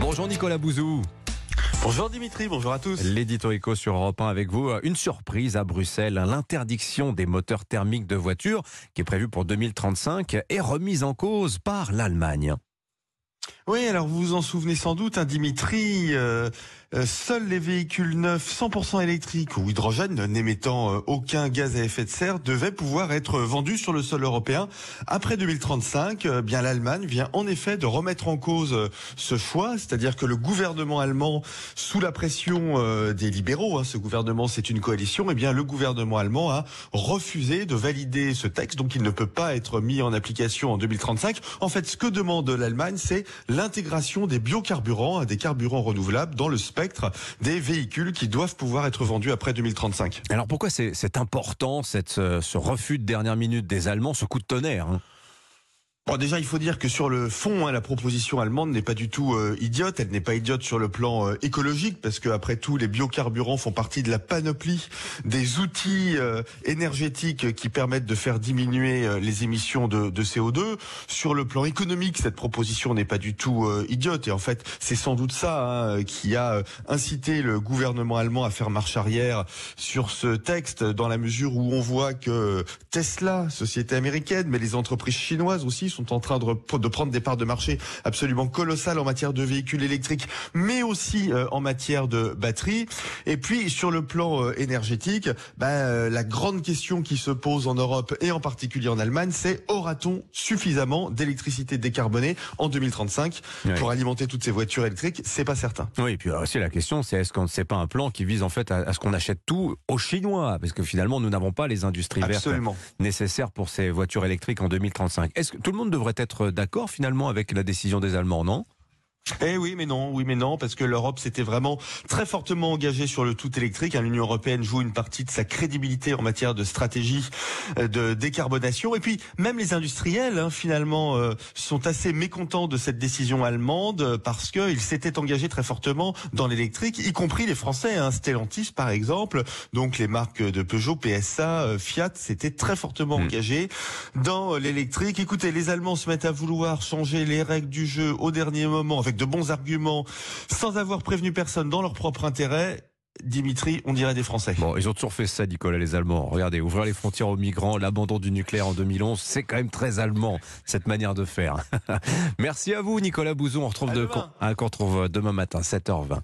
Bonjour Nicolas Bouzou. Bonjour Dimitri, bonjour à tous. L'édito éco sur Europe 1 avec vous. Une surprise à Bruxelles. L'interdiction des moteurs thermiques de voitures, qui est prévue pour 2035, est remise en cause par l'Allemagne. Oui, alors vous vous en souvenez sans doute, hein, Dimitri, euh, euh, seuls les véhicules neufs 100% électriques ou hydrogène n'émettant euh, aucun gaz à effet de serre devaient pouvoir être vendus sur le sol européen après 2035. Euh, bien l'Allemagne vient en effet de remettre en cause euh, ce choix, c'est-à-dire que le gouvernement allemand, sous la pression des libéraux, hein, ce gouvernement c'est une coalition, et eh bien le gouvernement allemand a refusé de valider ce texte, donc il ne peut pas être mis en application en 2035. En fait, ce que demande l'Allemagne, c'est l'intégration des biocarburants, des carburants renouvelables dans le spectre des véhicules qui doivent pouvoir être vendus après 2035. Alors pourquoi c'est important euh, ce refus de dernière minute des Allemands, ce coup de tonnerre hein? Bon, déjà, il faut dire que sur le fond, hein, la proposition allemande n'est pas du tout euh, idiote. Elle n'est pas idiote sur le plan euh, écologique, parce que après tout, les biocarburants font partie de la panoplie des outils euh, énergétiques qui permettent de faire diminuer euh, les émissions de, de, CO2. Sur le plan économique, cette proposition n'est pas du tout euh, idiote. Et en fait, c'est sans doute ça hein, qui a incité le gouvernement allemand à faire marche arrière sur ce texte, dans la mesure où on voit que Tesla, société américaine, mais les entreprises chinoises aussi sont en train de, de, prendre des parts de marché absolument colossales en matière de véhicules électriques, mais aussi euh, en matière de batteries. Et puis sur le plan euh, énergétique, bah, euh, la grande question qui se pose en Europe et en particulier en Allemagne, c'est aura-t-on suffisamment d'électricité décarbonée en 2035 oui. pour alimenter toutes ces voitures électriques? C'est pas certain. Oui, et puis aussi la question, c'est est-ce qu'on ne sait pas un plan qui vise en fait à, à ce qu'on achète tout aux Chinois, parce que finalement nous n'avons pas les industries Absolument. vertes nécessaires pour ces voitures électriques en 2035. Est-ce que tout le monde devrait être d'accord finalement avec la décision des Allemands, non? Eh oui, mais non, oui, mais non, parce que l'Europe s'était vraiment très fortement engagée sur le tout électrique. L'Union européenne joue une partie de sa crédibilité en matière de stratégie euh, de décarbonation. Et puis, même les industriels, hein, finalement, euh, sont assez mécontents de cette décision allemande euh, parce qu'ils s'étaient engagés très fortement dans l'électrique, y compris les Français, hein, Stellantis par exemple. Donc, les marques de Peugeot, PSA, Fiat s'étaient très fortement mmh. engagés dans l'électrique. Écoutez, les Allemands se mettent à vouloir changer les règles du jeu au dernier moment avec de bons arguments, sans avoir prévenu personne dans leur propre intérêt. Dimitri, on dirait des Français. Bon, ils ont toujours fait ça, Nicolas, les Allemands. Regardez, ouvrir les frontières aux migrants, l'abandon du nucléaire en 2011, c'est quand même très allemand, cette manière de faire. Merci à vous, Nicolas Bouzon. On retrouve, de, on retrouve demain matin, 7h20.